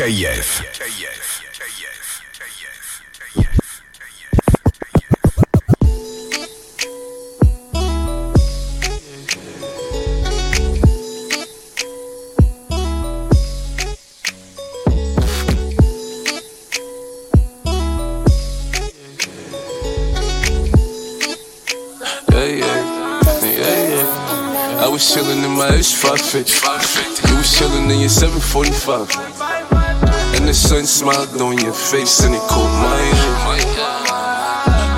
KF. KF. H550. You was chillin' in your 745. And the sun smiled on your face and it caught eye.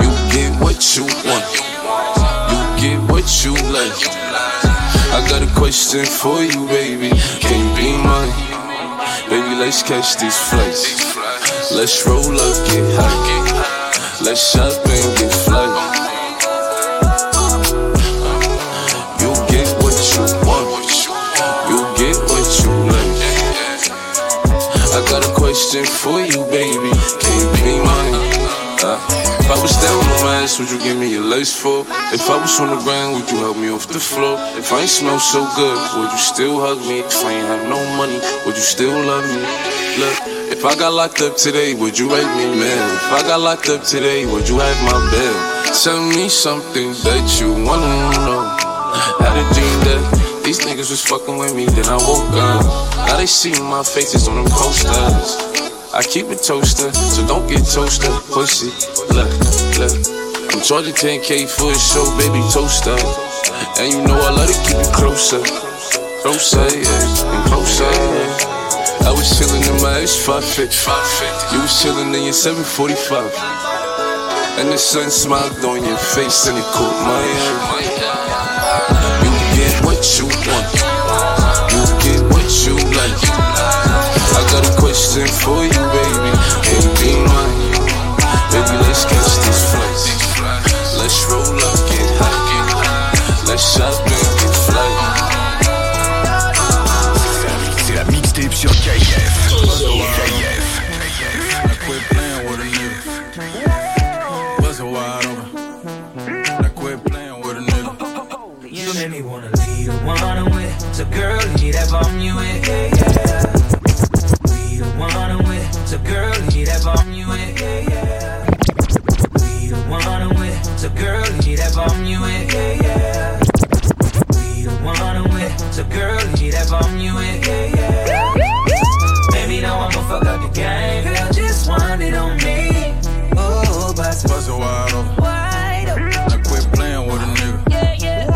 You get what you want. You get what you like. I got a question for you, baby. Can you be mine? Baby, let's catch these flights. Let's roll up, get high. Let's shop and get fly. For you, baby. Can you be mine? Uh, if I was down on my ass, would you give me your lace for? If I was on the ground, would you help me off the floor? If I ain't smell so good, would you still hug me? If I ain't have no money, would you still love me? Look, if I got locked up today, would you write me mail? If I got locked up today, would you have my bill? Tell me something that you wanna know. Had a dream that these niggas was fucking with me, then I woke up. Now they see my faces on them posters. I keep it toaster, so don't get toaster, pussy. Look, look. I'm charging 10k for a show, baby toaster. And you know I love to keep it closer. Closer, yeah, and closer, yeah. I was chilling in my H550. You was chilling in your 745. And the sun smiled on your face and it caught my eye. You get what you want. You get what you like. Got for you, baby. Bomb you with. Yeah, yeah. We the one I'm with. So girl, leave that bomb you with. Yeah, yeah. Baby, now I'ma fuck up the game. Girl, just want it on me. Oh, bust Bust it wide open. wide open. I quit playing with a nigga. Yeah, yeah.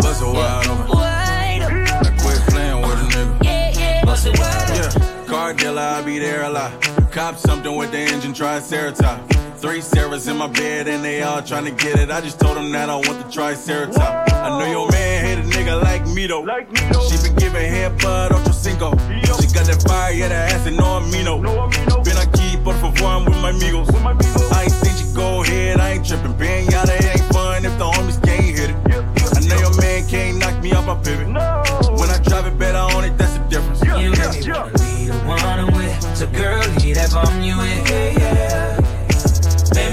Bust it wide open. Wide open. I quit playing with a nigga. Yeah, yeah. Bust it wide open. Yeah, car dealer, I be there a lot. Cop something with the engine, triceratops. Three Sarahs in my bed and they all trying to get it. I just told them that I want the triceratops. I know your man hate a nigga like me though. She been giving head bud ocho cinco. She got that fire, yeah, that ass and no amino. Been aquí, por favor, I'm with my amigos. I ain't seen you go ahead, I ain't tripping. Being Pinata ain't fun if the homies can't hit it. I know your man can't knock me off my pivot. No. When I drive it better on it, that's the difference. You make me wanna leave the one I'm with. So girl, leave that bomb you with. Yeah, yeah.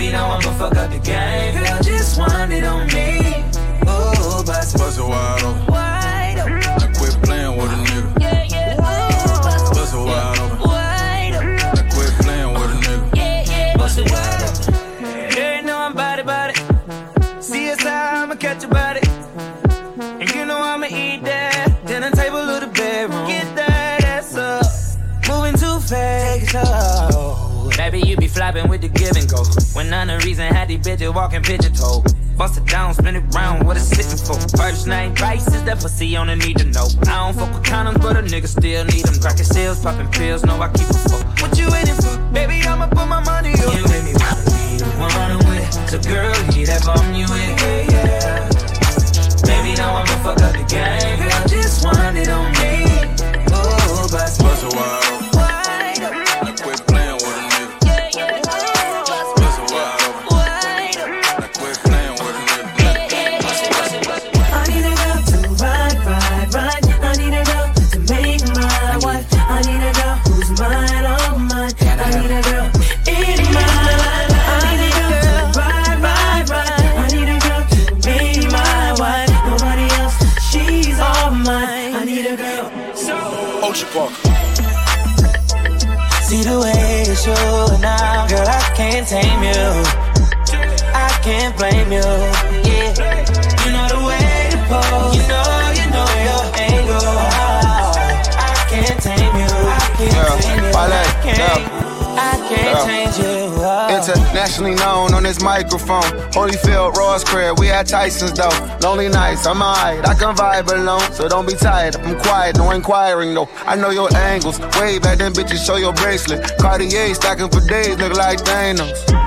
Baby, now I'ma fuck up the game. Girl, just want it on me. Oh, bust Bust it wide open. You with the give and go. When none of reason had these bitches walking pigeon toe. Bust it down, spin it round, what it's sitting for. First name prices, that pussy on the need to know. I don't fuck with condoms, but a nigga still need them. Cracking sales, popping pills, know I keep a fuck. What you waiting for? Baby, I'ma put my money on you. make me wanna leave the one I'm with. So girl, leave that bomb you with. Yeah, yeah. Baby, now I'ma fuck up the game. Girl, just want it on me. Oh, bust Bust it wide can't tame you. I can't blame you. Yeah, you know the way to pose. You know, you know your angle. I can't tame you. I can't Yeah, tame you. I can't, yeah. I can't Yeah. change you. Internationally known on this microphone. Holyfield, Ross crib, we at Tyson's though. Lonely nights, I'm alright. I can vibe alone, so don't be tired. I'm quiet, no inquiring though. I know your angles. Way back then, bitches, show your bracelet. Cartier stacking for days, look like Thanos.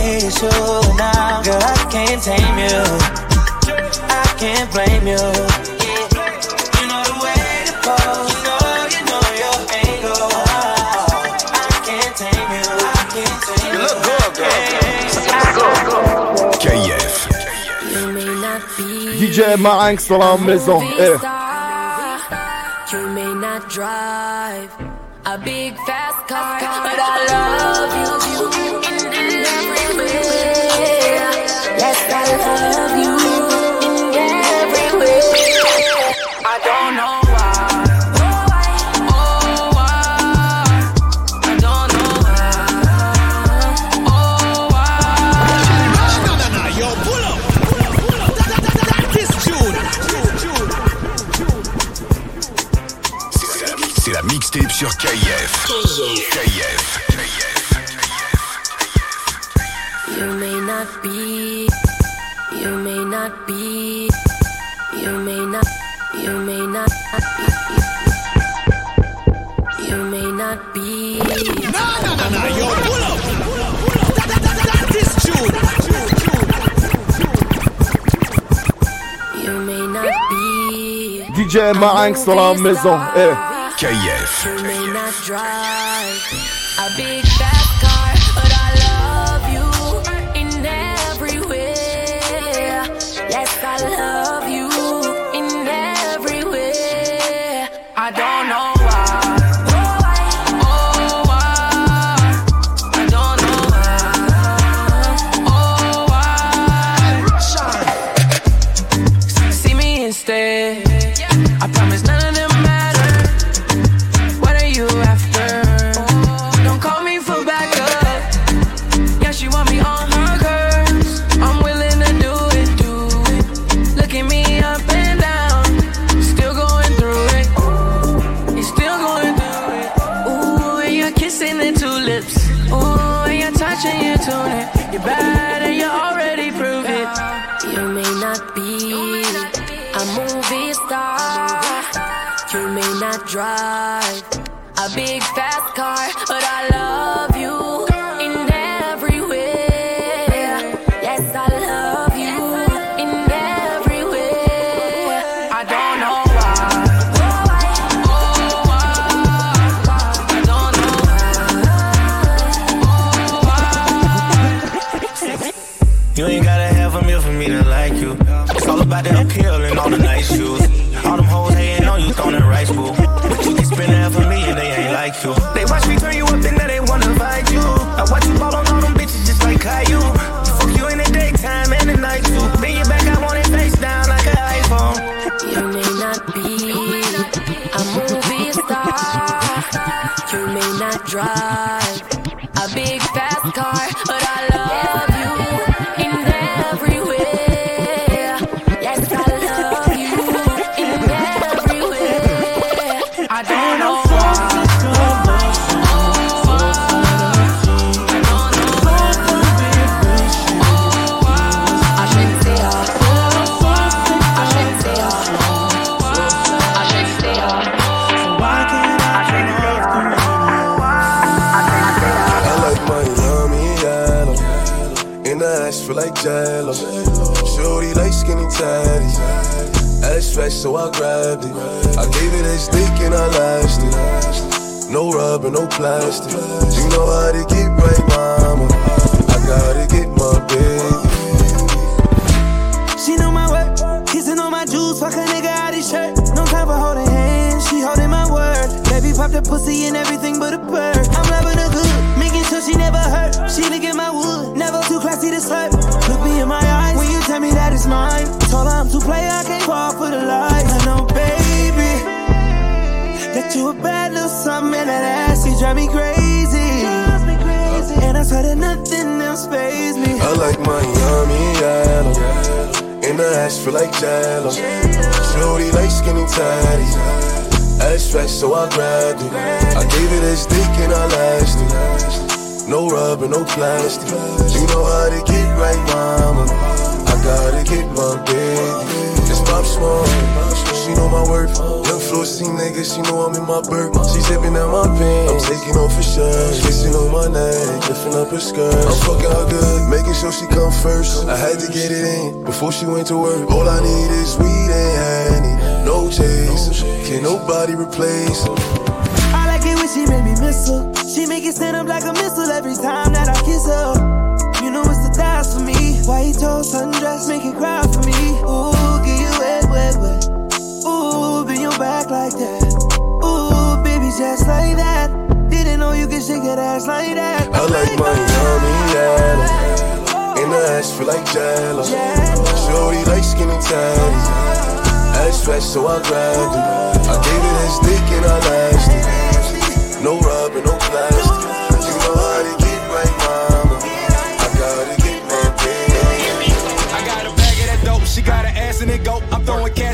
you're showing now, girl, I can't tame you. I can't blame you. You. You you you. You. You look good. KF. You DJ Marinx dans la maison. Eh. You may not drive a big fast car, but I love you sur KIF. KIF. You may not be not be, you may not, you may not be, you may not be. Nah, nah, nah, nah. Yo, pull up. That, that, that, that is true. You may not be. DJ Marinx dans la maison. Eh. KF. You drive. A big fast car, but I You may not be a movie star. You may not drive so I grabbed it. I gave it a stick and I lashed it. No rubber, no plastic. You know how to get right, mama. I gotta get my baby. She know my work, kissing on my juice, fuck a nigga out his shirt. No time for holding hands, she holding my word. Baby pop the pussy and everything but a bird. I'm loving her good, making sure she never hurt. She look at my wood, never too classy to slurp. Look me in my eyes when you tell me that it's mine. Told her I'm too play, I can't fall for the lies. You a bad little something and that ass, you drive me crazy. And I swear that nothing else phase me. I like Miami yellow. In the ass feel like jello. Shorty like skinny tatty. Ass fat, so I grabbed it. I gave it a stick and I lasted. No rubber, no plastic. You know how to get right, mama. I gotta get my baby. Just pop small. She know my worth. Young floor scene nigga, she know I'm in my bird. She zipping out my pants. I'm taking off her shirt. Kissing on my neck, lifting up her skirt. I'm fucking her good, making sure she come first. I had to get it in before she went to work. All I need is weed and honey. No chase, can nobody replace. I like it when she make me miss her. She make it stand up like a missile every time that I kiss her. You know it's the thighs for me. White toast, sundress, make it cry for me. Ooh, back like that. Ooh, baby, just like that. Didn't know you could shake that ass like that. I like Miami yellow. In the ass feel like jello. Shorty like skinny tatty. Ass fat, so I grabbed it. I gave it a stick and I lasted. No rubber, no plastic.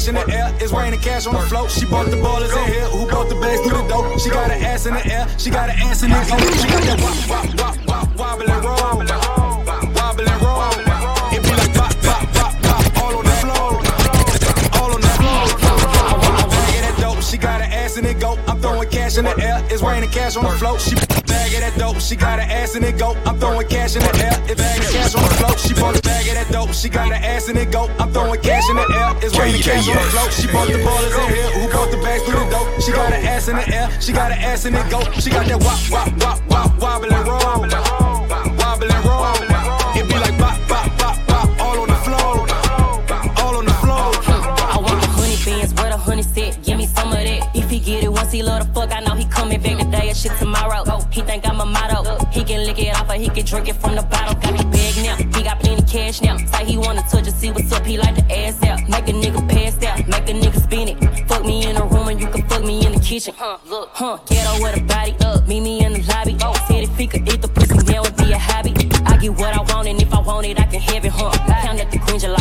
Cash in the air, it's raining cash on the float. She bought the ballers in here, who bought the bags through the dope? She got an ass in the air, she got an ass in it go. She got that wop, wop, roll. It be like pop, pop, pop, pop, all on the floor. All on the floor. She got an ass in it go. I'm throwing cash in the air, it's raining cash on the float. She bag of that dope, she got an ass in it go. I'm throwing cash in the air, it's bag of cash on the float. She bought the bag of that dope, she got an ass in it go. I'm throwing cash in the air, it's raining cash on the float. She bought the ballers in here, who bought the bags through the dope? She got an ass in the air, she got an ass in it go. She got that wop, wop, wop, wop, wobble and roll. Wobble and roll. It be like bop, bop, bop, bop, all on the floor. All on the floor. I want the honey bands, where the honey set. Give me some of that. If he get it once, he love the fuck. I know he coming back today or shit tomorrow. He He can it off or he can drink it from the bottle. Got me big now. He got plenty cash now. Say he wanna touch it, see what's up. He like the ass out. Make a nigga pass out. Make a nigga spin it. Fuck me in the room and you can fuck me in the kitchen. Huh, look, huh. Ghetto with a body up. Meet me in the lobby. Oh, said if he could eat the pussy, that would be a hobby. I get what I want and if I want it, I can have it, huh. Count at the green just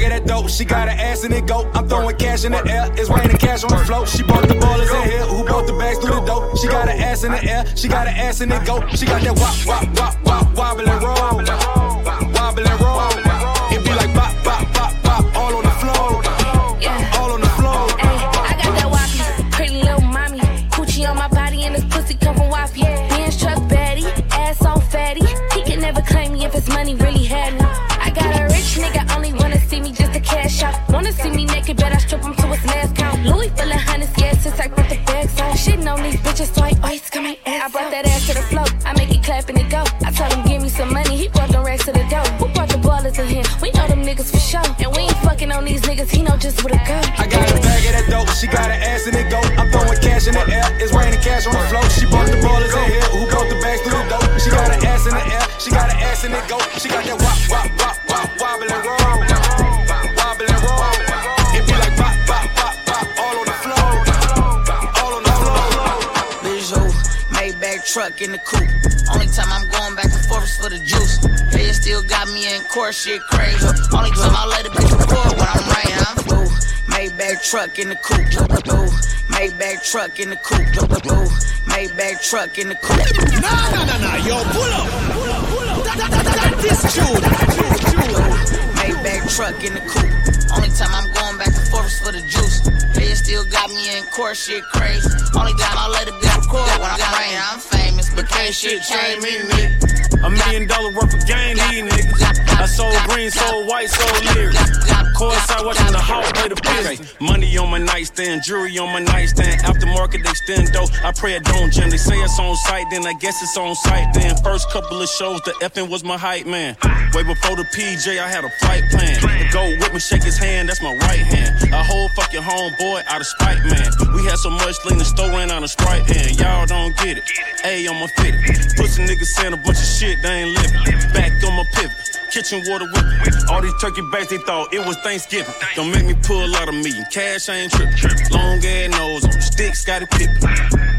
bag of that dope, she got an ass in it go. I'm throwing cash in the air, it's raining cash on the float. She bought the ballers in here, who bought the bags through the dope? She got an ass in the air, she got an ass in it go. She got that wop, wop, wop, wop, wobble and roll. Wobble and roll. On these bitches, so I ice come my ass. I brought that ass to the float, I make it clap and it go. I told him give me some money, he brought the racks to the door. Who brought the ballers in here? We know them niggas for sure. And we ain't fucking on these niggas, he know just where to go. I got a bag of that dope, she got an ass in it go. I'm throwing cash in the air, it's raining cash on the floor. She brought the ballers in here, who brought the bags through the dope? She got an ass in the air, she got an ass in it go. She got that In the coupe. Only time I'm going back and forth is for the juice. They still got me in court, shit crazy. Only time I let a bitch record when I'm right, I'm. Maybach truck in the coupe. Ooh. Maybach truck in the coupe. Ooh. Maybach truck in the coupe. Nah, nah, nah, nah, yo, pull up. Pull up, pull up. That, that, that, that, that is true. That is true. Maybach truck in the coupe. Only time I'm going back and forth is for the juice. They still got me in court, shit crazy. Only time I let a bitch record when I'm right, I'm famous. But can't can't shit change me, nigga. A million dollar worth of game, these niggas. I sold green, sold white, sold lyrics. Courtside watching the house play the business. Money on my nightstand, jewelry on my nightstand. Aftermarket though I pray it don't jam. They say it's on site, then I guess it's on site. Then first couple of shows, the effing was my hype man. Way before the PJ, I had a flight plan. The go with me, shake his hand, that's my right hand. A whole fucking homeboy out of spite, man. We had so much lean, the store ran out of sprite, and y'all don't get it. A, I'ma fit. it. Pussy niggas saying a bunch of shit, they ain't living. Back on my pivot. Kitchen water whipping. All these turkey backs, they thought it was Thanksgiving. Don't make me pull out of me. Cash, I ain't tripping. Long ass nose on sticks, got it pippin'.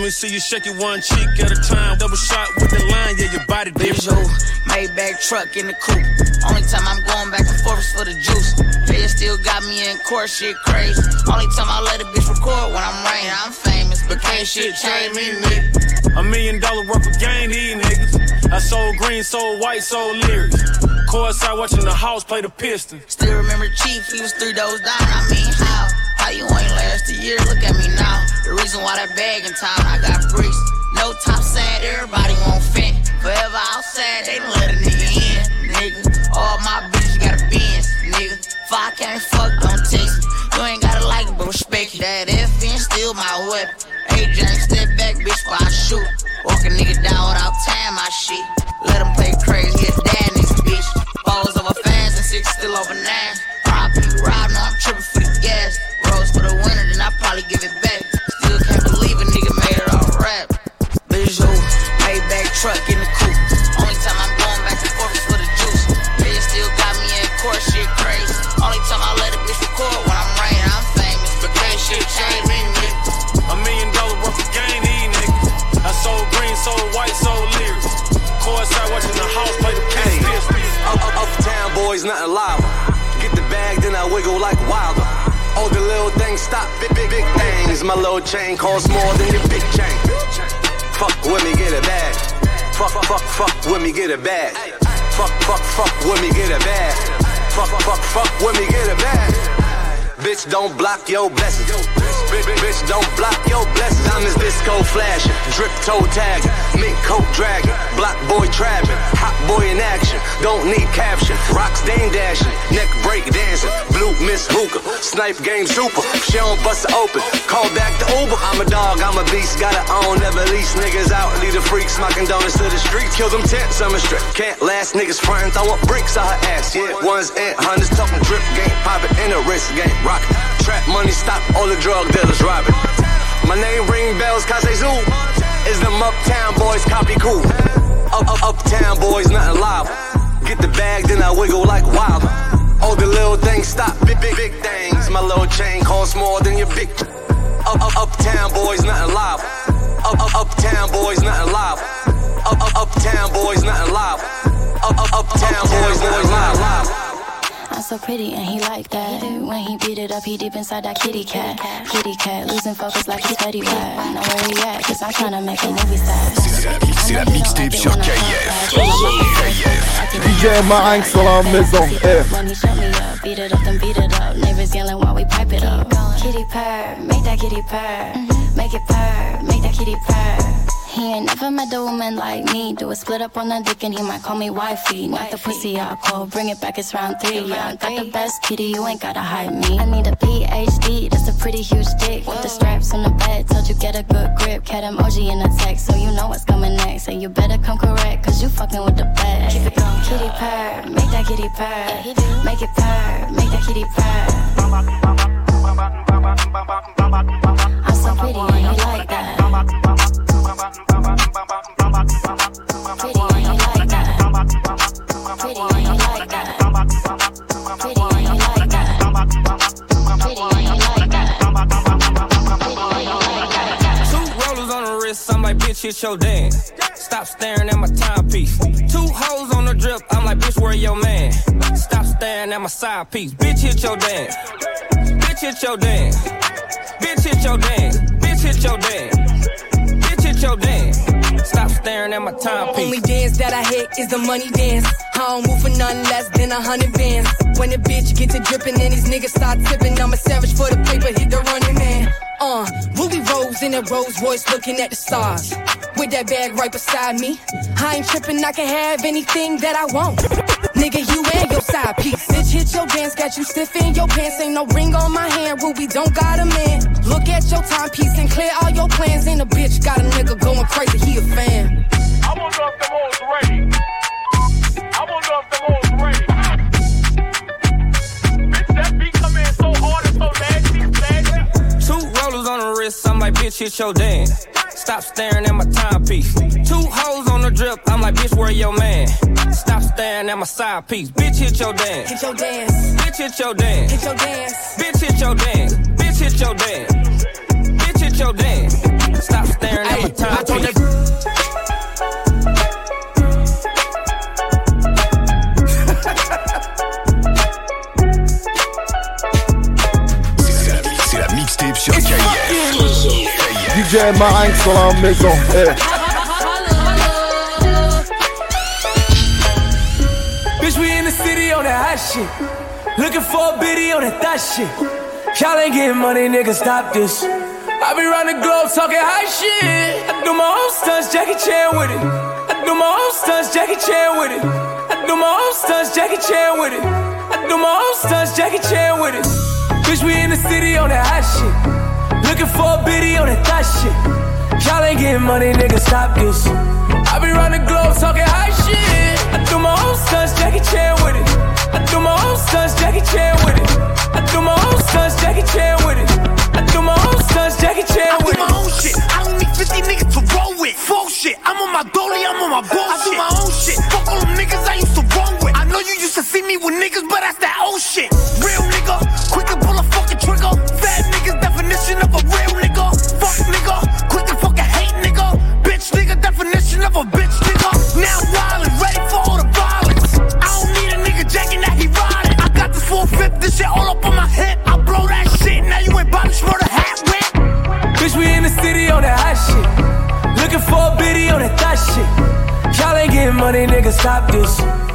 Let me see you shake it one cheek at a time. Double shot with the line, yeah, your body different. Maybach truck in the coupe. Only time I'm going back and forth is for the juice. They still got me in court, shit crazy. Only time I let a bitch record when I'm writing, I'm famous. But can't shit change me, nigga. A million dollar worth of game, these niggas. I sold green, sold white, sold lyrics. Courtside watching the house play the piston. Still remember Chief, he was three doors down. I mean, how? How you ain't last a year? Look at me now. The reason why that bag in town, I got bricks. No top sad, everybody won't fit. Forever outside, they done let a nigga in, nigga. All my bitches got a Benz, nigga. If I can't fuck, don't text me. You ain't gotta like it, but respect it. That FN still my weapon. AJ, step back, bitch, before I shoot. Walk a nigga down without tying my shit. Let him play crazy, hit dad niggas, bitch. Balls over fans and six still over nine. Tripping for the gas. Rose for the winter, then I probably give it back. Still can't believe a nigga made it all rap. Visual, Maybach truck in the stop, big, big, big things. My little chain costs more than your big chain. Fuck with me, get it bag. Fuck, fuck, fuck with me, get it bag. Fuck, fuck, fuck with me, get it bag. Fuck, fuck, fuck with me, get it bag. Bitch, don't block your blessings. Bitch, don't block your blessings. Diamonds disco flashing, drip toe tagging, mink coat dragging, block boy trapping, hot boy in action. Don't need caption. Rocks dame dashing, neck break dancing, blue miss hookah, snipe game super. She don't bust it open, call back the Uber. I'm a dog, I'm a beast, gotta own, never lease niggas out. Lead the freaks, smocking donuts to the streets. Kill them tents, I'm a strip. Can't last niggas frontin', throwing bricks on her ass. Yeah, ones and hundreds, talking drip game, poppin' in a wrist game, rockin'. Trap money, stop all the drug dealers robbing. My name ring bells, Kase Zoo. Is them uptown boys copy cool? Up, up, uptown boys, nothing live. Get the bag, then I wiggle like wild. All the little things stop, big, big, big things. My little chain costs more than your big. Up, up, uptown boys, nothing live. Up, up, uptown boys, nothing live. Up, up, uptown boys, nothing live. Up, up, uptown boys, nothing live. I'm so pretty and he like that. When he beat it up, he deep inside that kitty cat. Kitty cat, losing focus like he's petty rat. Know where he at, cause I'm trying to make a movie star. C'est la mixtape sur KF. DJ Marinx sur la maison. Eh. When he shut me up, beat it up, then beat it up. Neighbors yelling while we pipe it up. Kitty purr, make that kitty purr. Make it purr, make that kitty purr. He ain't never met a woman like me. Do a split up on the dick and he might call me wifey. Not the pussy I call, bring it back, it's round three. Yeah, I got the best kitty, you ain't gotta hide me. I need a PhD, that's a pretty huge dick. With the straps on the bed, told you get a good grip. Cat emoji in the text, so you know what's coming next. And you better come correct, cause you fucking with the best. Keep it going. Kitty purr, make that kitty purr. Make it purr, make that kitty purr. I'm so pretty and you like that. Hit your dance. Stop staring at my timepiece. Two hoes on the drip, I'm like, bitch, where your man? Stop staring at my side piece. Bitch, hit your dance. Bitch, hit your dance. Bitch, hit your dance. Bitch, hit your dance. Hit your dance. Stop staring at my timepiece. Only dance that I hit is the money dance. I don't move for nothing less than a hundred bands. When the bitch get to dripping and these niggas start tipping, I'm a savage for the paper, hit the running man. Uh, Ruby Rose in a Rolls Royce looking at the stars. With that bag right beside me. I ain't tripping, I can have anything that I want. Nigga, you and your side piece. Bitch, hit your dance, got you stiff in your pants. Ain't no ring on my hand, Ruby don't got a man. Look at your timepiece and clear all your plans. And a bitch got a nigga going crazy, he a fan. I wonder if them hoes ready. I wonder if them hoes ready. Bitch, that beat wrist, I'm like, bitch, hit your dance. Stop staring at my timepiece. Two hoes on the drip, I'm like, bitch, where your man? Stop staring at my side piece. Bitch, hit your dance. Hit your dance. Bitch, hit your dance. Hit your dance. DJ Marinx dans la maison. Eh. Bitch, we in the city on that hot shit. Looking for a biddy on that thot shit. Y'all ain't getting money, nigga, stop this. I be round the globe talking high shit. I do my own stunts, Jackie Chan with it. I do my own stunts, Jackie Chan with it. I do my own stunts, Jackie Chan with it. I do my own stunts, Jackie Chan with it. Bitch, we in the city on that hot shit. For a biddy on that thot shit. Y'all ain't getting money, nigga, stop this. I be round the globe talking high shit. I do my own stunts, Jackie Chan with it. I do my own stunts, Jackie Chan with it. I do my own stunts, Jackie Chan with it. I do my own stunts, Jackie Chan with it. I do my own shit. I don't need 50 niggas to roll with. Full shit. I'm on my dolly, I'm on my bullshit. I do my own shit. Fuck all them niggas I used to roll with. I know you used to see me with niggas, but that's that old shit. Real getting money, nigga, stop this.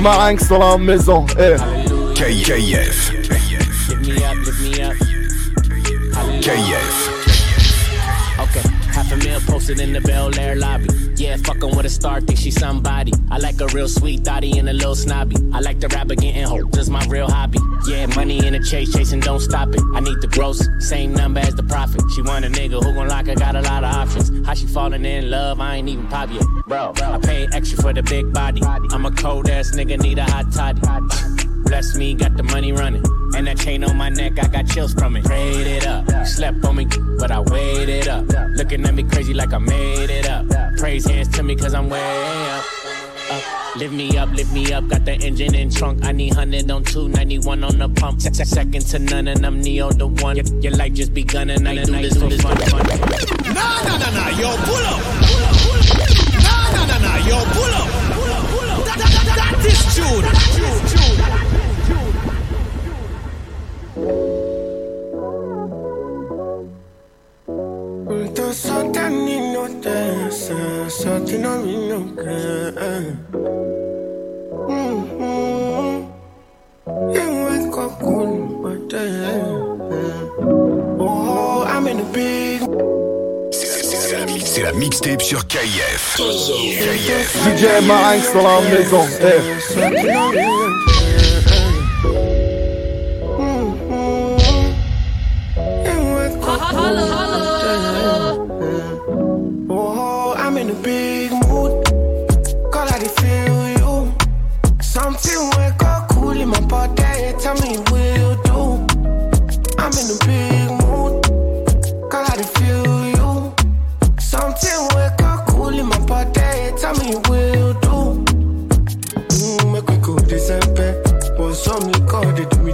DJ Marinx dans la maison. Eh. KF. Lift me up, lift me up. KF. Okay, half a meal posted in the Bel Air lobby. Yeah, fucking with a star, think she somebody. I like a real sweet thotty and a little snobby. I like the rapper getting hope, just my real hobby. Yeah, money in the chase, chasing, don't stop it. I need the gross, same number as the profit. She want a nigga who gon' lock her, got a lot of options. How she falling in love, I ain't even pop yet. Bro, I paid extra for the big body. I'm a cold ass nigga, need a hot toddy. Bless me, got the money running. And that chain on my neck, I got chills from it. Prayed it up. Slept on me, but I waited up. Looking at me crazy like I made it up. Praise hands to me, cause I'm way up. Up. Lift me up, lift me up, got the engine in trunk. I need 100 on 291 on the pump. Se- se- Second to none, and I'm Neo the one. Your, your life just begun, and I do this for fun. fun. Nah, nah, nah, nah, yo, pull up. Pull up, pull up. Nah, nah, nah, nah, yo, pull up. Pull up, pull up. That, that, that, that This Jude. Juntos C'est la mixtape sur KIF. KIF. DJ Marinx sur la maison.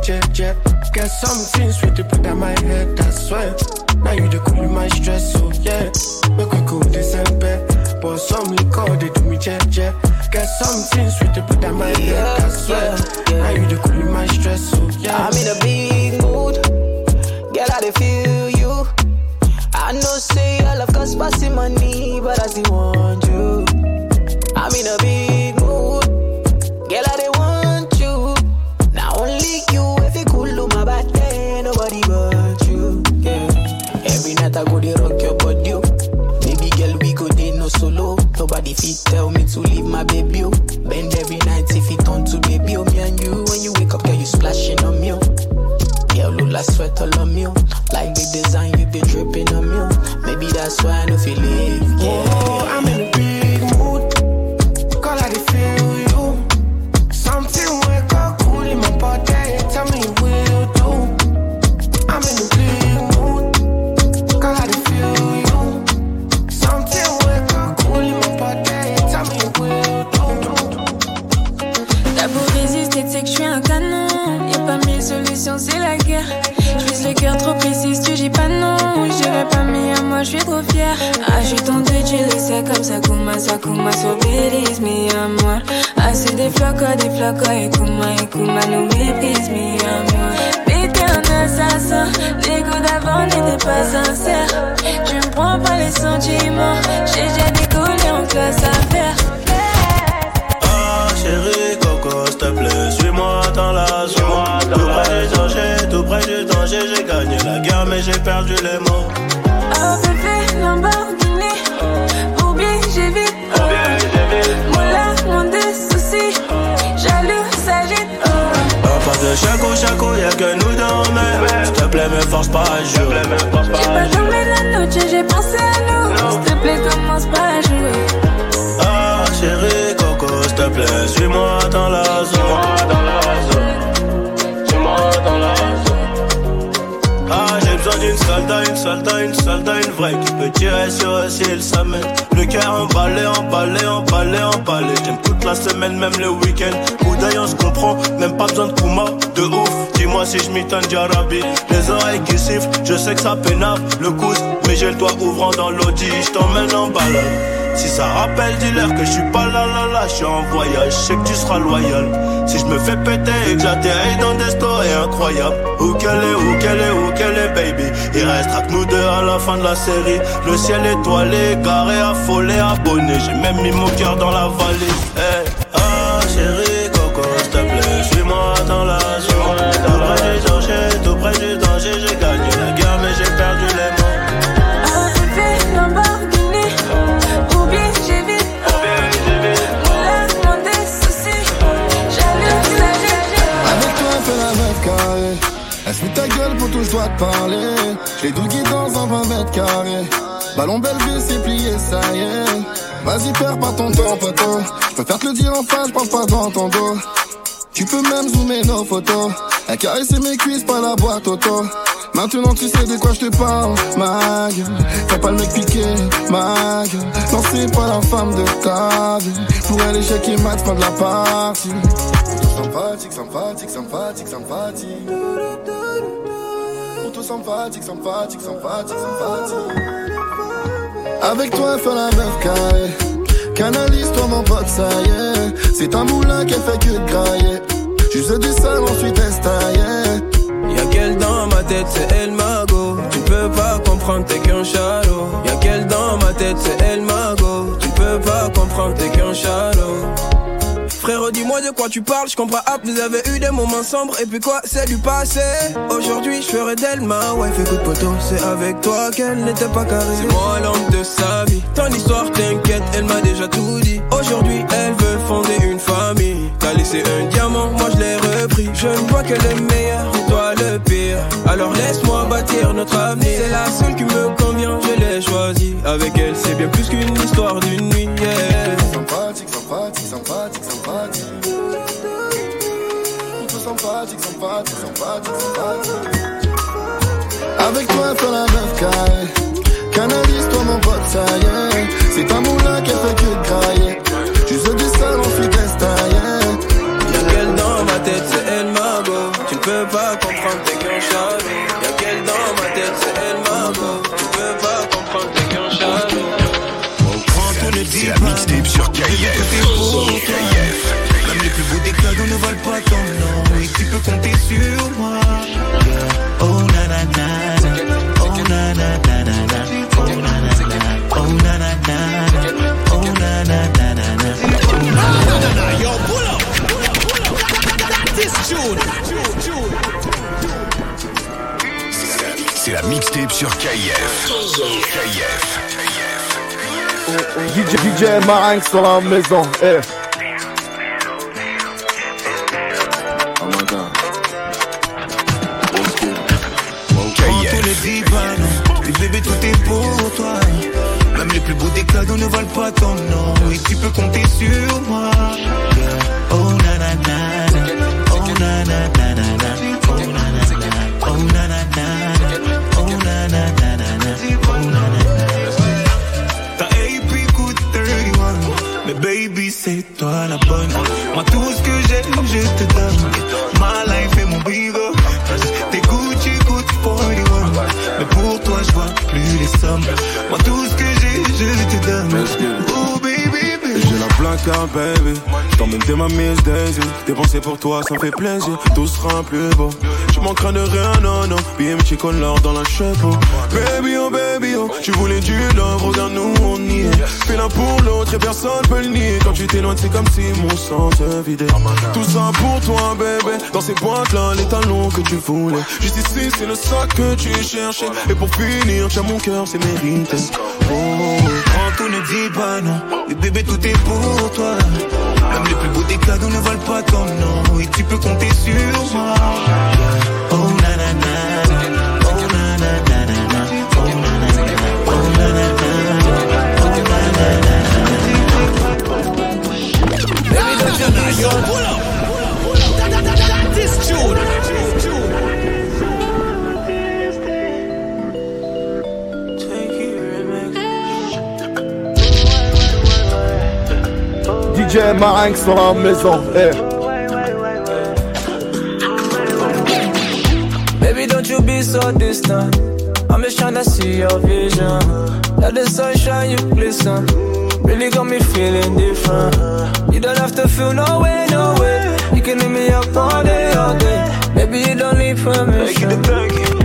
Jet jet. Get something sweet to put on my head. that's why. Now you the cool my stress, so yeah. Make we go December. But some liquor they do me jet jet. Get something sweet to put on my head. I swear. Now you the cool my stress, so yeah. I'm in a big mood. Girl, I feel you. I know say I love cause passing money, but I still want you. I'm in a big why no c'est des flocos, des flocos, et Kuma, et Kuma nous méprise, moi. Mais t'es un assassin, les coups d'avant n'étaient pas sincères. Tu me prends pas les sentiments, j'ai déjà décollé en classe à faire. Ah chérie Coco s'il te plaît Suis-moi dans la zone Tout près du danger, tout près du danger J'ai gagné la guerre mais j'ai perdu les mots Oh bébé, Lamborghini Pour bien j'évite Moi de chaco chaco y'a que nous deux en mer S'il te plaît me force pas à jouer J'ai pas dormi la nuit, j'ai pensé à nous. S'il te plaît, commence pas à jouer. Ah chérie Coco s'il te plaît Suis-moi dans une soldat, une vraie Qui peut tirer sur eux s'il s'amène Le cœur emballé, emballé, emballé, emballé. J'aime toute la semaine, même le week-end. Coup d'œil on se comprend, même pas besoin de Kuma De ouf, dis-moi si je m'étonne Jarabi. Les oreilles qui sifflent, je sais que ça pénave Le coude, mais j'ai le doigt ouvrant dans l'audi Je t'emmène en balade si ça rappelle, dis-leur que je suis pas là là là, je suis en voyage, je sais que tu seras loyal. Si je me fais péter et que j'atterris dans des stories incroyables, où qu'elle est, où qu'elle est, où qu'elle est, baby. Il restera que nous deux à la fin de la série. Le ciel étoilé, garé, affolé, abonné. J'ai même mis mon cœur dans la vallée. Hey. Ah, chérie, coco, s'il te plaît, suis-moi dans la zone. Tout, je dois te parler. Je l'ai dougué dans un 20 mètres carrés. Ballon Bellevue, c'est plié, ça y est. Vas-y, perds pas ton temps, poteau. Je peux faire te le dire en face, pense pas dans ton dos. Tu peux même zoomer nos photos. Elle caresser mes cuisses, pas la boîte auto. Maintenant tu sais de quoi je te parle, ma gueule. Fais pas le mec piqué, ma gueule. Non, c'est pas la femme de ta vie. Pour elle, échec et mat, de la partie. Sympathique, sympathique, sympathique, sympathique. Sympathique, sympathique, sympathique, sympathique. Avec toi, fais la meuf carrée. Canalise-toi mon pote, ça y est. C'est un moulin qui fait que de grailler. Juste du sale, ensuite estaillé. Y'a qu'elle dans ma tête, c'est elle Mago. Tu peux pas comprendre, t'es qu'un chalot. Y'a qu'elle dans ma tête, c'est elle Mago. Tu peux pas comprendre, t'es qu'un chalot. Dis-moi de quoi tu parles, je comprends pas, vous avez eu des moments sombres, et puis quoi, c'est du passé. Aujourd'hui, je ferai d'elle ma wife, écoute poteau, c'est avec toi qu'elle n'était pas carrée. C'est moi l'homme de sa vie, ton histoire t'inquiète, elle m'a déjà tout dit. Aujourd'hui, elle veut fonder une famille. T'as laissé un diamant, moi je l'ai repris. Je ne vois que le meilleur, et toi le pire. Alors laisse-moi bâtir notre avenir. C'est la seule qui me convient, je l'ai choisie. Avec elle, c'est bien plus qu'une histoire d'une nuit. Yeah. Sympathique, sympathique, sympathique, sympathique. Avec toi, fais la meuf carrée. Canalise-toi, mon pote, ça y est. C'est un moulin qui fait que de grailler. Juste du sale, ensuite estaillé. Y'a qu'elle dans ma tête, c'est elle Mago. Tu ne peux pas comprendre, t'es qu'un chalot. Y'a qu'elle dans ma tête, c'est elle Mago. Tu peux pas comprendre, t'es qu'un chalot. C'est la mixtape sur KIF. KIF. Même les plus beaux des cadeaux ne valent pas tu peux compter sur moi. Oh nanana, oh nanana, C'est la mixtape sur KIF. KIF. DJ, DJ Marinx sur la maison. Eh. Plus beaux des cadeaux ne valent pas ton nom. Et tu peux compter sur moi baby. J't'emmène dès ma Miss Daisy. Dépenser pour toi, ça me fait plaisir. Tout sera plus beau. Je manquerai de rien, non, non. BMT con l'or dans la chapeau. Baby, oh, baby, oh. Tu voulais du love, regarde-nous, on y est. Fais l'un pour l'autre et personne peut le nier. Quand tu t'éloignes, c'est comme si mon sang se vidait. Tout ça pour toi, bébé. Dans ces boîtes-là, les talons que tu voulais. Juste ici, c'est le sac que tu cherchais. Et pour finir, tiens mon cœur, c'est mérité. Oh. Prends tout, ne dis pas non. Et bébé tout est pour toi. Même les plus beaux des cadeaux ne valent pas ton nom. Et tu peux compter sur moi. Oh na na na. Oh na na na na na. Oh na na na. Oh DJ Marinx sur la maison. Eh. Baby, don't you be so distant. I'm just tryna see your vision. Let the sunshine you glisten. Really got me feeling different. You don't have to feel no way, no way. You can hit me up all day, all day. Baby, you don't need permission.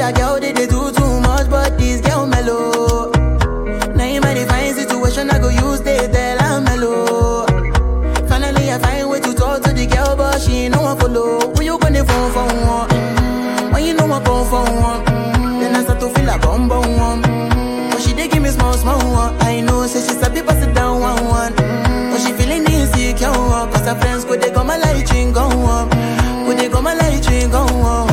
Other girl they, they do too much, but this girl mellow. Now in my divine situation, I go use they tell I'm mellow. Finally, I find way to talk to the girl, but she ain't no one follow. Who you gonna phone for one? Mm, When you know I come for one, mm, then I start to feel a bum bum one. Mm, But she dey give me small small one. I know, say she sabi pass it down one one. Mm, But she feeling insecure, cause her friends go they go my light ring go on. Go they go my light ring go on.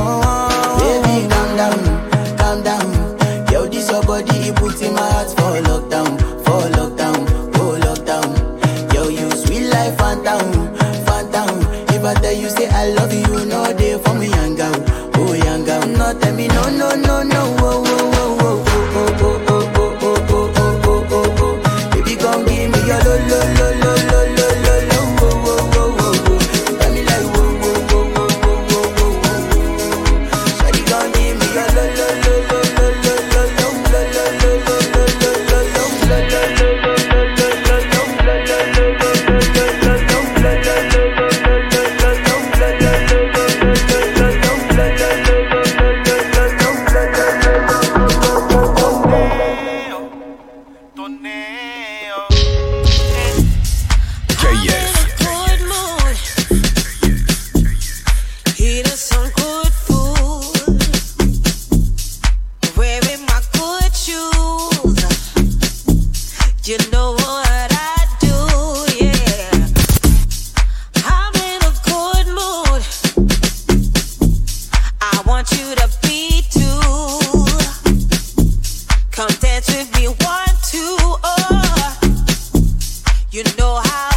Know how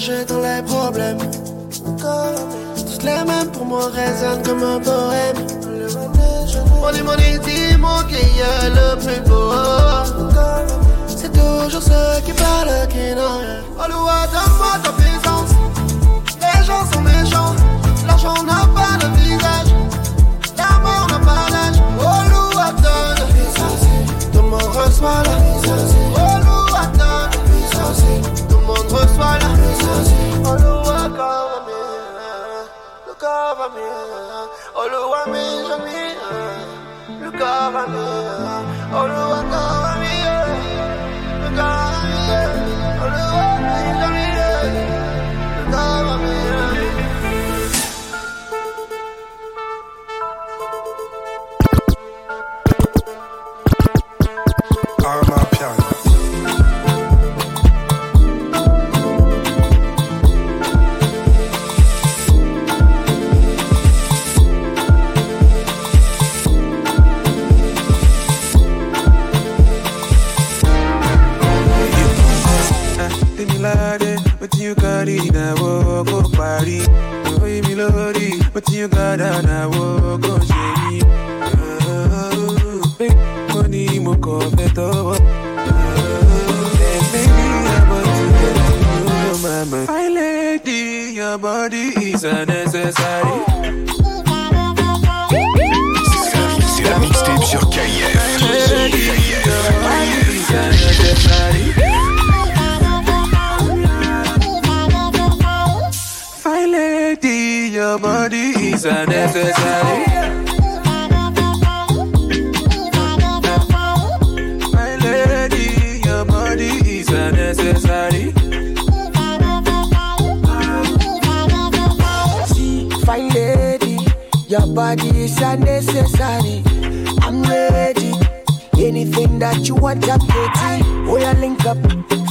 voyager dans les problèmes. Toutes les mêmes pour moi résonnent comme un poème. Money, money, dis-moi qui est le plus beau. C'est toujours ceux qui parlent qui n'ont rien. Oh, Loua, donne-moi ta puissance. Les gens sont méchants. L'argent n'a pas de visage. L'amour n'a pas d'âge. Oh, Loua, donne. Tout le Oh, Olúwa mi ṣọ́ mi, look over me, Olúwa cover me, look over me, Olúwa mi ṣọ́ mi. You got down is unnecessary. My lady, your body is unnecessary. See, lady, your body is. I'm ready. Anything that you want, link up.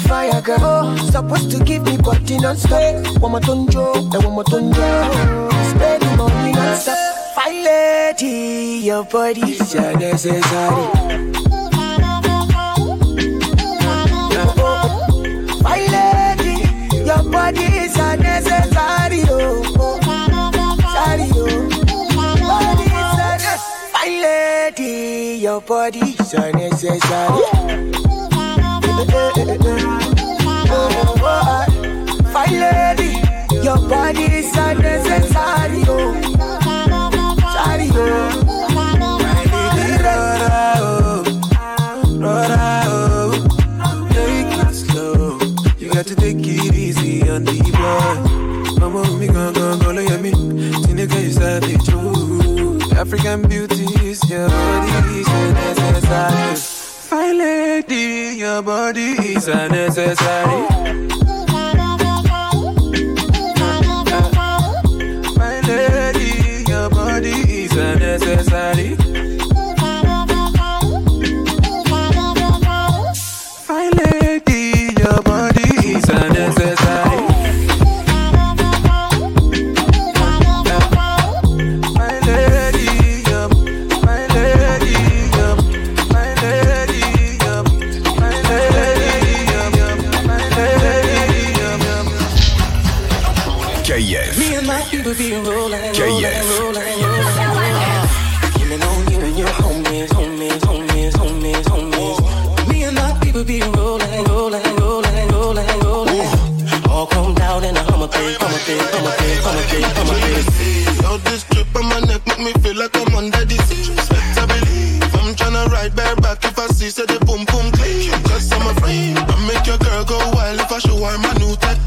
Fire girl, supposed to give me body non-stop. One more tonjo, and one more tonjo. Non-stop. Fine lady, your body is unnecessary. Oh, oh. sorry, oh. Body is unnecessary. Fine lady, your body is unnecessary. Fine lady, your body is unnecessary. Oh, African beauty is your body is unnecessary. Fine lady, your body is unnecessary. My see say the boom boom clean. Cause I'm a afraid I make your girl go wild if I show her my new technique.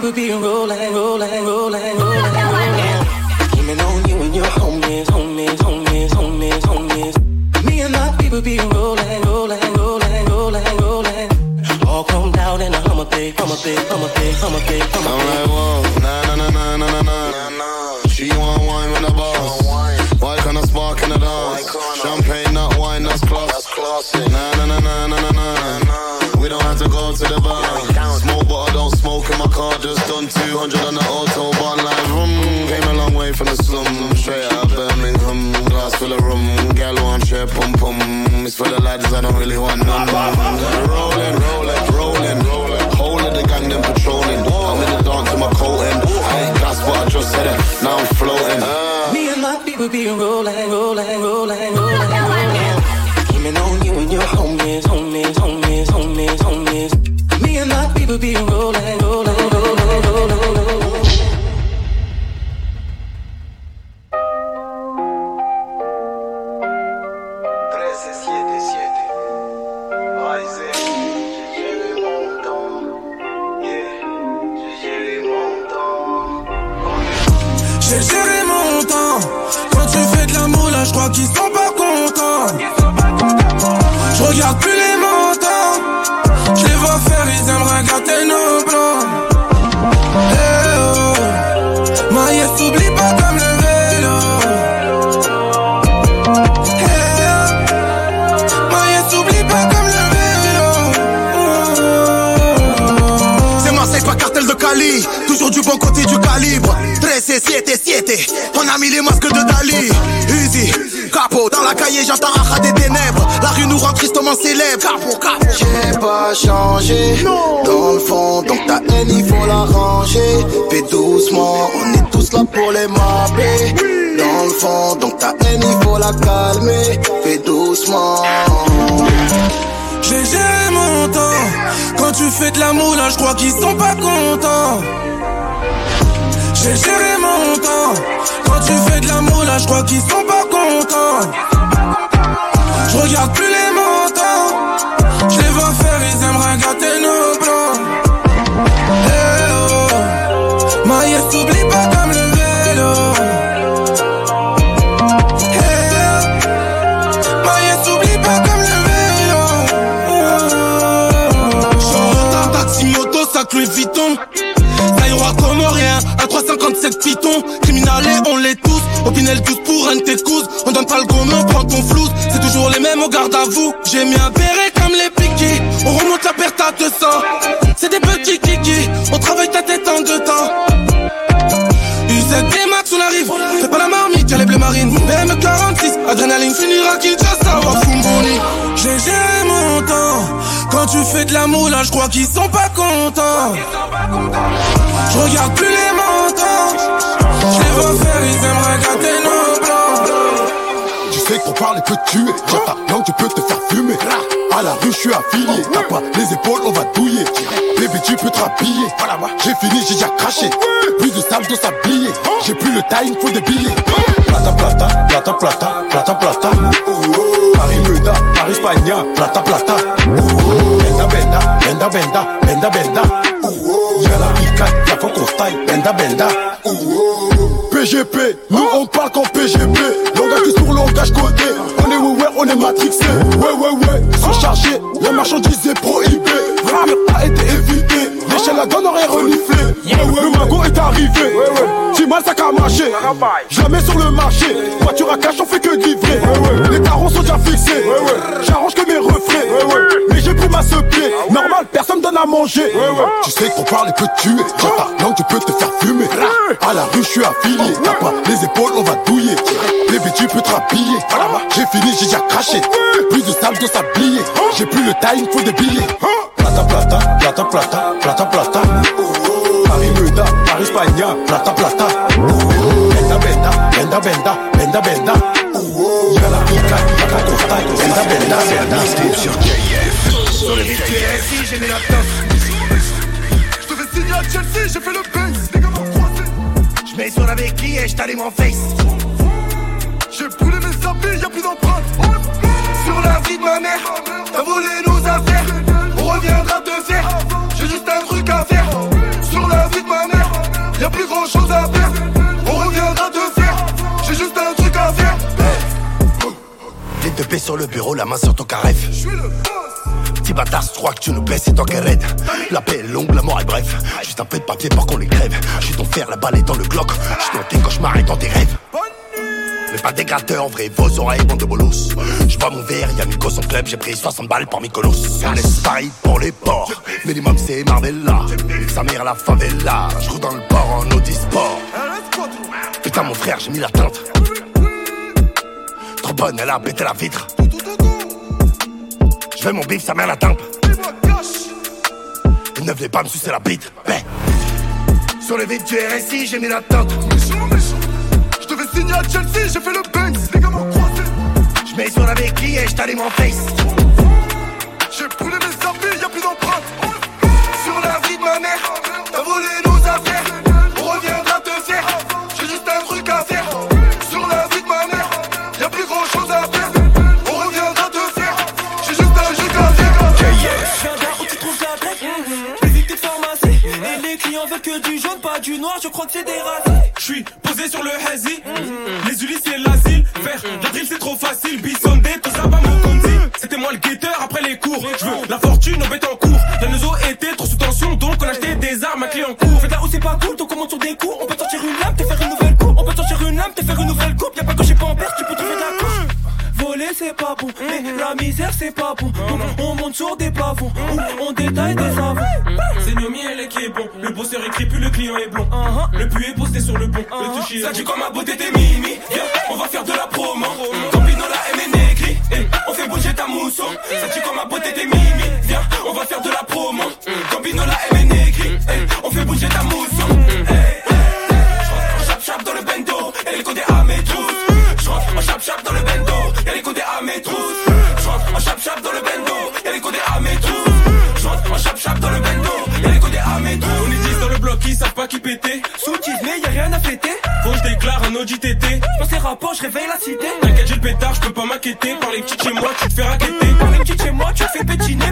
People be rolling, rolling, rolling, rolling, rolling. Scheming on you and your homies, homies, homies, homies, homies. Me and my people be rolling, rolling, rolling, rolling, rolling. All chromed out in a Hummer pig, Hummer pig, Hummer pig, Hummer pig, Hummer I'm pig. like, whoa, na na na na na na na. She want wine with the boss. Why can't I spark in the dance? Champagne, not wine, that's class. Na na na na na na na. We don't have to go to the bar. Car. Just done 200 on the autobahn. Like, vroom, came a long way from the slum. Straight out of Birmingham. Glass full of rum. Gal one share pum pum. It's for the lads, I don't really want none. Rolling, rolling, rolling, rolling. Whole of the gang, them patrolling. I'm in the dance with my coat in. I ain't gas, but I just said it. Now I'm floating. Me and my people be rolling, rolling, rolling. 13 et 7 et 7. On a mis les masques de Dali. Easy, capot. Dans la cahier, j'entends Acha des ténèbres. La rue nous rend tristement célèbre. Capot, capot. J'ai pas changé dans le fond, donc ta haine il faut la ranger. Fais doucement, on est tous là pour les mapper. Dans le fond, donc ta haine il faut la calmer. Fais doucement. J'ai géré mon temps. Quand tu fais de la moula, je crois qu'ils sont pas contents. J'ai géré mon temps. Quand tu fais de la moula, je crois qu'ils sont pas contents. Je regarde plus 357 pitons. Criminalés, on les tous. Au Pinel 12 pour un t'écouse. On donne pas le gomme, on prend ton flouze. C'est toujours les mêmes, on garde à vous. J'ai mis un béret comme les piquis. On remonte la perte à 200. C'est des petits kikis. On travaille ta tête en deux temps. UZD Max, on arrive. Fais pas la marmite, y'a les bleus marines. BM46, adrénaline finira Kinshasa, tu fais de la moula, je crois qu'ils sont pas contents. Je regarde plus les montants. Je les vois faire, ils aimeraient gâter nos plans. Tu sais qu'on parle peut te tuer. Quand ta langue, tu peux te faire fumer. À la rue, je suis affilié. T'as pas les épaules, on va douiller. Bébé, tu peux te rhabiller. J'ai fini, j'ai déjà craché. Plus de sable, de s'habiller. J'ai plus le time, faut des billets. Plata, plata, plata, plata, plata, plata. Paris Muda, Paris Spagna, plata, plata. Benda, benda, benda, benda. Y'a la pica, y'a faut qu'on style. Benda, benda. PGP, nous on parle qu'en PGP. Langage sur langage codé. On est ouais, ouais, on est matrixé. Ouais, ouais, ouais, surchargé. La marchandise est prohibée. L'avenir a été évité. L'échelle la donne aurait reniflé. Ouais, ouais, le magot est arrivé. Si mal ça a marché. Jamais sur le marché. Voiture à cash, on fait que livrer. Les tarons sont déjà fixés. J'arrange que mes refrains. Mais j'ai pris ma ce pied. Normal, personne donne à manger. Tu sais qu'on parle et peut te tuer. Quand ta langue, tu peux te faire fumer. À la rue, je suis affilié. T'as pas les épaules, on va douiller. Bébé, tu peux te rhabiller. J'ai fini, j'ai déjà craché. Plus de sable, de s'habiller. J'ai plus le time, faut des billets. Plata, plata, plata, plata, plata, plata. Paris Muda, Paris Spagna, plata, plata. Benda, benda, benda, benda, benda, benda. Y'a la pica, y'a la costa, benda, benda, benda. sur KF. Sur les RSI, j'ai mis la tasse. Je devais signer à Chelsea, j'ai fait le base. Les gars m'ont croisé. Je mets sur la béquille et je t'allume en face. Chose à faire. On reviendra te faire. J'ai juste un truc à faire. Tête de paix sur le bureau, la main sur ton carref. Petit bâtard, je crois que tu nous baisses, c'est toi qui raide. La paix est longue, la mort est bref. Juste un peu de papier pour qu'on les crève. J'suis ton fer, la balle est dans le Glock. J'suis dans tes cauchemars et dans tes rêves. Mais pas des gratteurs, vrai, vos oreilles, bande de bolos. J'bois mon verre, y'a Nico son club, j'ai pris 60 balles par Mykonos. On laisse Paris pour les ports, minimum c'est Marvella. Sa mère la favela, j'roule dans le port en Audi Sport. Putain, mon frère, j'ai mis la teinte. Trop bonne, elle a pété la vitre. Je veux mon bif, sa mère la tempe. Et ne venez pas me sucer la bite. Ben. Sur les vides du RSI, j'ai mis la teinte. Signer à Chelsea, j'ai fait le Banks. Les gars m'ont croisé. Je mets sur la béquille et je t'allume en face. J'ai brûlé mes habits, y'a plus d'empreintes. Sur la vie de ma mère, t'as volé Et veulent que du jaune, pas du noir Je crois que c'est des races Je suis posé sur le hazy. Les Ulysses c'est l'asile Faire la drill c'est trop facile. Bissondé, tout ça va mon condi C'était moi le guetteur après les cours. Je veux la fortune, on bête en cours. La maison était trop sous tension Donc on achetait des armes à clé en cours. Faites là où c'est pas cool, donc on monte sur des coups On peut sortir une lame, te faire une nouvelle coupe. On peut sortir une lame, te faire une nouvelle coupe. Y'a pas que j'ai pas en perte, tu peux trouver de la couche. Voler c'est pas bon, mais la misère c'est pas bon. Donc on monte sur des pavons, on détaille des savons. Écrit plus le client est bon. Le puits est posté sur le bon. Le toucher. Ça dit comme ma beauté t'es mimi. Viens, on va faire de la promo. Campino la M est négri. Eh, on fait bouger ta mousson. Ça dit comme ma beauté t'es Dans ces rapports, je réveille la cité. T'inquiète, j'ai le pétard, je peux pas m'inquiéter. Par les petites chez moi, tu te fais raqueter. Par les petites chez moi, tu te fais pétiner.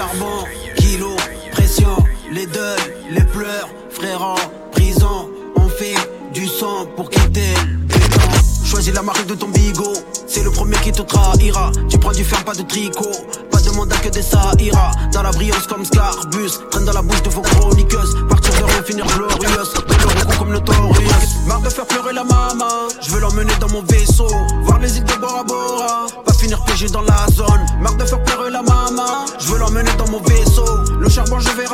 Charbon, kilo, pression, les deuils, les pleurs, frères en prison, on fait du sang pour quitter le. Choisis la marque de ton bigot, c'est le premier qui te trahira. Tu prends du fer, pas de tricot, pas de mandat que des ça ira. Dans la brillance comme Scarbus, traîne dans la bouche de vos chroniqueuses. Partir de rien, finir glorieuse, l'euro comme notorious. Marre de faire pleurer la maman, je veux l'emmener dans mon vaisseau, voir les îles de Bora Bora. Pas finir piégé dans la zone,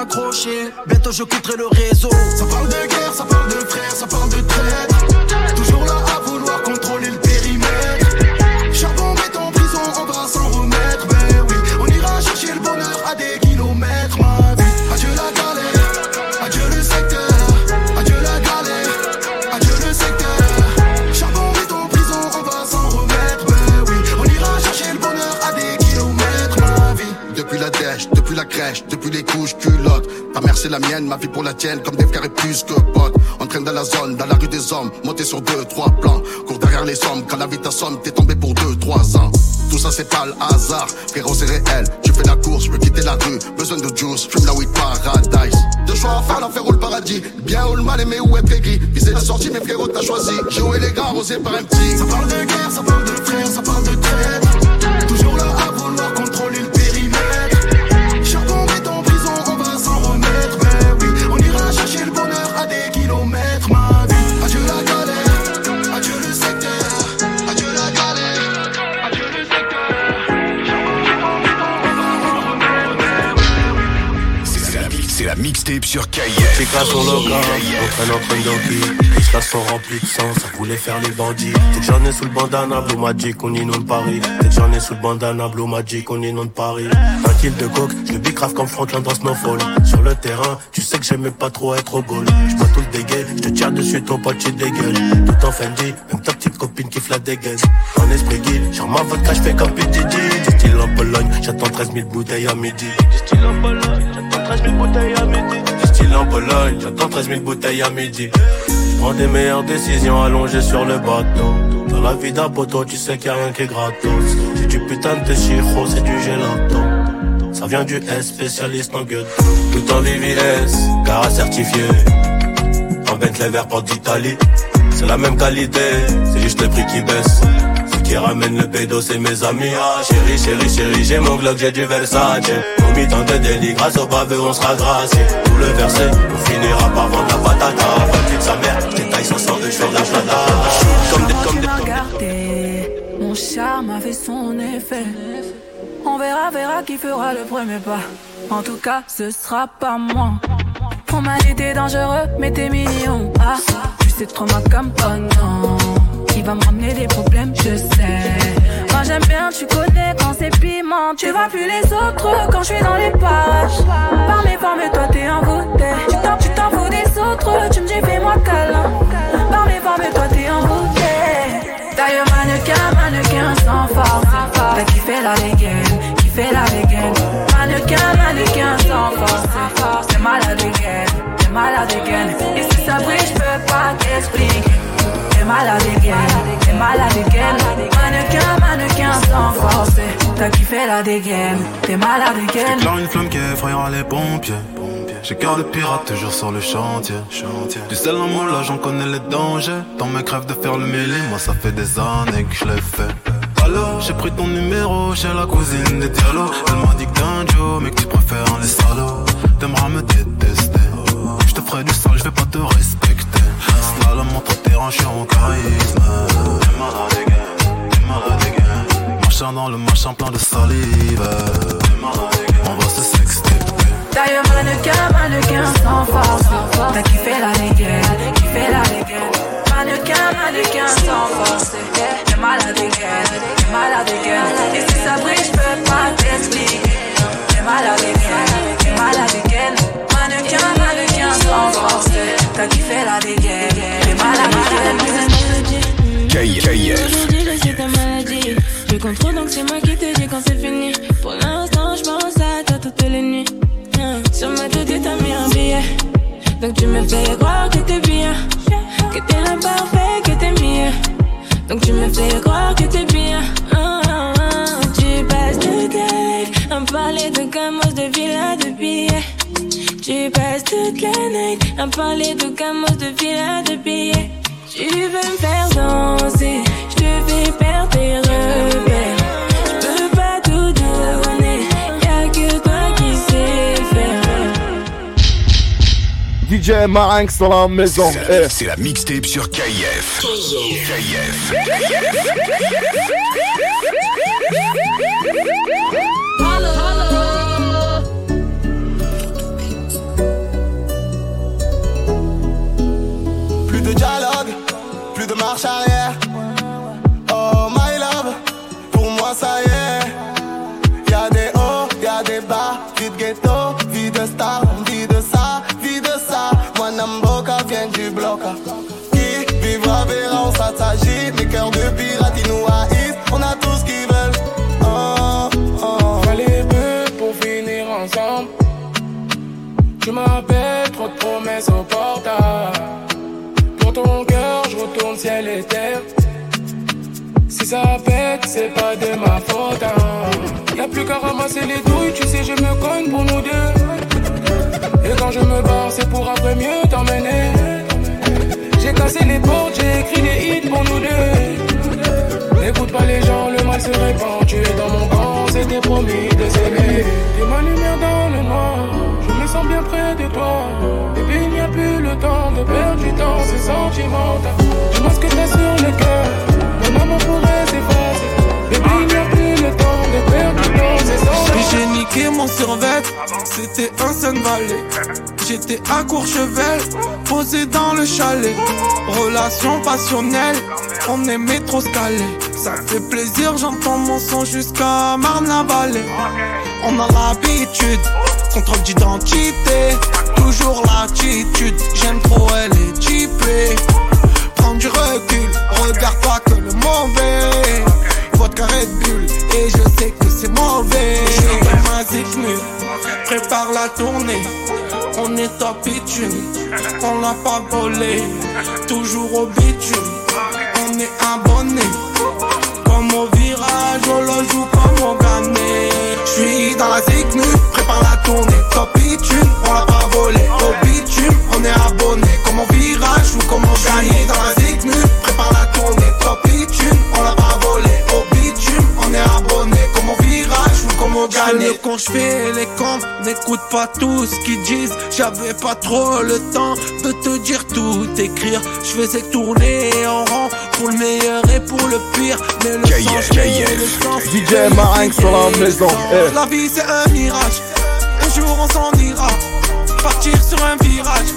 raccrocher, bientôt je quitterai le réseau. Ça parle de guerre, ma vie pour la tienne, comme des frères et plus que potes. Entraîne dans la zone, dans la rue des hommes, monté sur deux, trois plans. Cours derrière les sommes, quand la vie t'assomme, t'es tombé pour deux, trois ans. Tout ça c'est pas le hasard, frérot c'est réel. Tu fais la course, je peux quitter la rue, besoin de juice, fume la weed paradise. Deux choix à faire, l'enfer ou le paradis. Bien ou le mal aimé ou être aigri. Viser la sortie, mais frérot t'as choisi. Jouer les gars, arrosé par un petit. Ça parle de guerre, ça parle de frères, ça parle de sur KF. C'est grâce au local, on traîne en train d'enquille. Les stades sont remplis de sang, ça voulait faire les bandits. Dès que j'en ai sous le bandana, Blue Magic, on inonde Paris. Dès que j'en ai sous le bandana, Blue Magic, on inonde Paris. Un kill de coke, je le bicrave comme Franklin dans Snowfall. Sur le terrain, tu sais que j'aimais pas trop être au goal. Je bois tout le dégueu, je te tire dessus, ton pote, tu dégueules. Tout en Fendi, même ta petite copine qui la dégaine. En esprit guide, genre ma vodka, je fais comme PDD. Du style en Pologne, j'attends 13 000 bouteilles à midi. Du style en Pologne, j'attends 13 000 bouteilles à midi. Style en Pologne, j'attends 13 000 bouteilles à midi. Prends des meilleures décisions allongées sur le bateau. Dans la vie d'un poteau, tu sais qu'il y a rien qui est gratos. C'est du putain de chiro, c'est du gelato. Ça vient du S, spécialiste en gueule. Tout en VVS, car certifié. En Bentley vert porte d'Italie. C'est la même qualité, c'est juste le prix qui baisse. Ce qui ramène le pédo, c'est mes amis. Ah, chérie, chérie, chérie, j'ai mon Glock, j'ai du Versace. Mi-temps de délit, grâce au pavé, on sera gracié. Tout le verset, on finira par vendre la patata. Pas de sa mère, je détaille son sang de cheveux de la chlada. Comme des, comme des, mon charme a fait son effet. On verra, verra qui fera le premier pas. En tout cas, ce sera pas moi. On m'a dit t'es dangereux, mais t'es mignon. Ah, tu sais trop ma comme oh non. Qui va me ramener des problèmes, je sais. J'aime bien, tu connais quand c'est piment. Tu vois plus les autres quand je suis dans les pages. Par mes formes, toi t'es envoûté. Tu t'en, tu t'en fous des autres, tu me dis fais-moi câlin. Par mes formes, toi t'es envoûté. D'ailleurs, mannequin, mannequin sans force. T'as kiffé la dégaine, kiffé la dégaine. Mannequin, mannequin sans force. T'es malade dégaine, t'es malade dégaine. Et si ça brille, je peux pas t'expliquer. T'es malade again, t'es malade again. Mannequin, mannequin sans forcer. T'as kiffé la dégaine, t'es malade again. J'éclaire une flamme qui effrayera les pompiers. J'ai cœur de pirate toujours sur le chantier. Du sel en moi là j'en connais les dangers. Dans mes crèves de faire le mêlé, moi ça fait des années que je l'ai fait. Alors j'ai pris ton numéro chez la cousine des Diallo. Elle m'a dit que t'es un Joe, mais que tu préfères les salauds. T'aimeras me détester. Je te ferai du sale, je vais pas te respecter. Entre terrain, je suis en charisme. T'es malade again, t'es malade again. Machin dans le machin plein de salive. T'es malade on va se sexter. D'ailleurs, mannequin, mannequin sans force. T'as kiffé la dégaine, kiffé la dégaine. Mannequin, mannequin sans force. Me parler de gamos, de villas, de billets. Tu veux me faire danser, je te fais perdre tes repères. Je peux pas tout donner, y'a que toi qui sais faire. DJ Marinx dans la maison. C'est la mixtape sur KF. Plus Ramasser les douilles, tu sais, je me cogne pour nous deux. Et quand je me barre, c'est pour après mieux t'emmener. J'ai cassé les portes, j'ai écrit les hits pour nous deux. N'écoute pas les gens, le mal se répand. Tu es dans mon camp, c'était promis de s'aimer. T'es ma lumière dans le noir, je me sens bien près de toi. Bébé, il n'y a plus le temps de perdre du temps, c'est sentimental. Dis-moi ce que t'as sur le cœur, mon amour pourrait s'effacer. Bébé, il n'y a plus J'ai niqué mon survêt, c'était un Sun Valley. J'étais à Courchevel, posé dans le chalet. Relation passionnelle, on aimait trop se caler. Ça fait plaisir, j'entends mon son jusqu'à Marne-la-Vallée. On a l'habitude, contrôle d'identité. Toujours l'attitude, j'aime trop, elle est typée. Prends du recul, regarde pas que le mauvais. Votre carré de bulle, et je sais que c'est mauvais. Je ma prépare la tournée. On est top bitume, on l'a pas volé. Toujours au bitume, on est abonné. Comme au virage, on le joue comme au gagné. J'suis dans la ziknu, prépare la tournée. Top bitume, on l'a pas volé. Au bitume, on est abonné. Comme au virage ou comme au gagné. Dans la gagné. Quand je fais les comptes, n'écoute pas tout ce qu'ils disent. J'avais pas trop le temps de te dire tout, écrire. Je faisais tourner en rond pour le meilleur et pour le pire. Mais le KF, sens, le sens, DJ Marinx sur la maison. Eh. La vie c'est un mirage, un jour on s'en ira. Partir sur un virage,